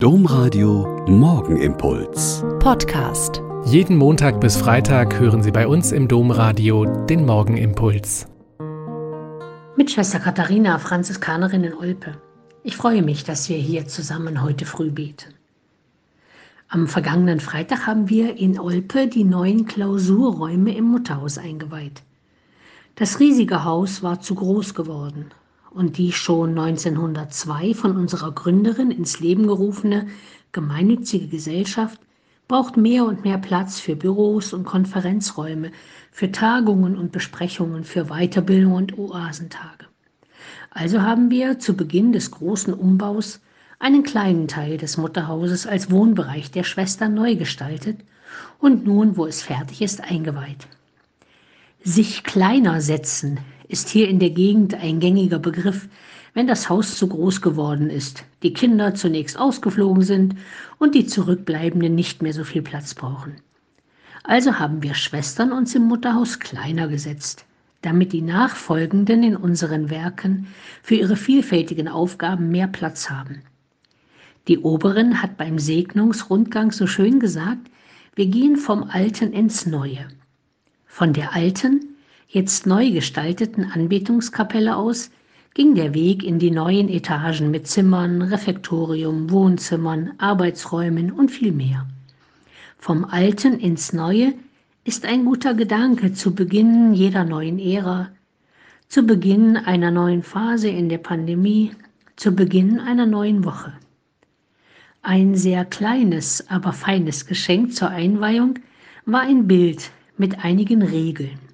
Domradio Morgenimpuls. Podcast. Jeden Montag bis Freitag hören Sie bei uns im Domradio den Morgenimpuls. Mit Schwester Katharina, Franziskanerin in Olpe. Ich freue mich, dass wir hier zusammen heute früh beten. Am vergangenen Freitag haben wir in Olpe die neuen Klausurräume im Mutterhaus eingeweiht. Das riesige Haus war zu groß geworden und die schon 1902 von unserer Gründerin ins Leben gerufene gemeinnützige Gesellschaft braucht mehr und mehr Platz für Büros und Konferenzräume, für Tagungen und Besprechungen, für Weiterbildung und Oasentage. Also haben wir zu Beginn des großen Umbaus einen kleinen Teil des Mutterhauses als Wohnbereich der Schwestern neu gestaltet und nun, wo es fertig ist, eingeweiht. Sich kleiner setzen ist hier in der Gegend ein gängiger Begriff, wenn das Haus zu groß geworden ist, die Kinder zunächst ausgeflogen sind und die Zurückbleibenden nicht mehr so viel Platz brauchen. Also haben wir Schwestern uns im Mutterhaus kleiner gesetzt, damit die Nachfolgenden in unseren Werken für ihre vielfältigen Aufgaben mehr Platz haben. Die Oberin hat beim Segnungsrundgang so schön gesagt, wir gehen vom Alten ins Neue. Von der alten, jetzt neu gestalteten Anbetungskapelle aus ging der Weg in die neuen Etagen mit Zimmern, Refektorium, Wohnzimmern, Arbeitsräumen und viel mehr. Vom Alten ins Neue ist ein guter Gedanke zu Beginn jeder neuen Ära, zu Beginn einer neuen Phase in der Pandemie, zu Beginn einer neuen Woche. Ein sehr kleines, aber feines Geschenk zur Einweihung war ein Bild mit einigen Regeln.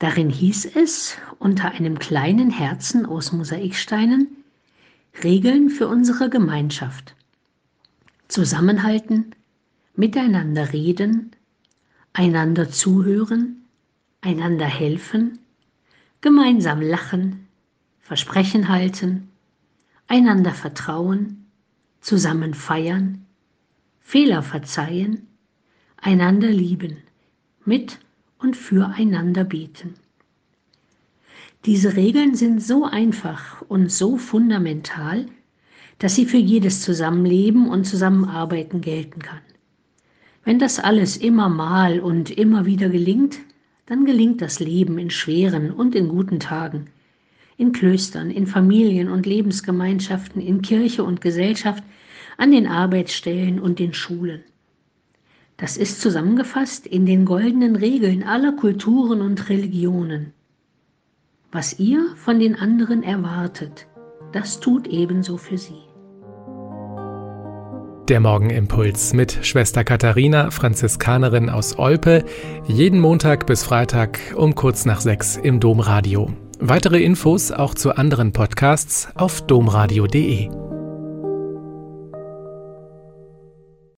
Darin hieß es unter einem kleinen Herzen aus Mosaiksteinen Regeln für unsere Gemeinschaft. Zusammenhalten, miteinander reden, einander zuhören, einander helfen, gemeinsam lachen, Versprechen halten, einander vertrauen, zusammen feiern, Fehler verzeihen, einander lieben, mit und füreinander beten. Diese Regeln sind so einfach und so fundamental, dass sie für jedes Zusammenleben und Zusammenarbeiten gelten kann. Wenn das alles immer mal und immer wieder gelingt, dann gelingt das Leben in schweren und in guten Tagen, in Klöstern, in Familien und Lebensgemeinschaften, in Kirche und Gesellschaft, an den Arbeitsstellen und den Schulen. Das ist zusammengefasst in den goldenen Regeln aller Kulturen und Religionen. Was ihr von den anderen erwartet, das tut ebenso für sie. Der Morgenimpuls mit Schwester Katharina, Franziskanerin aus Olpe, jeden Montag bis Freitag um kurz nach sechs im Domradio. Weitere Infos auch zu anderen Podcasts auf domradio.de.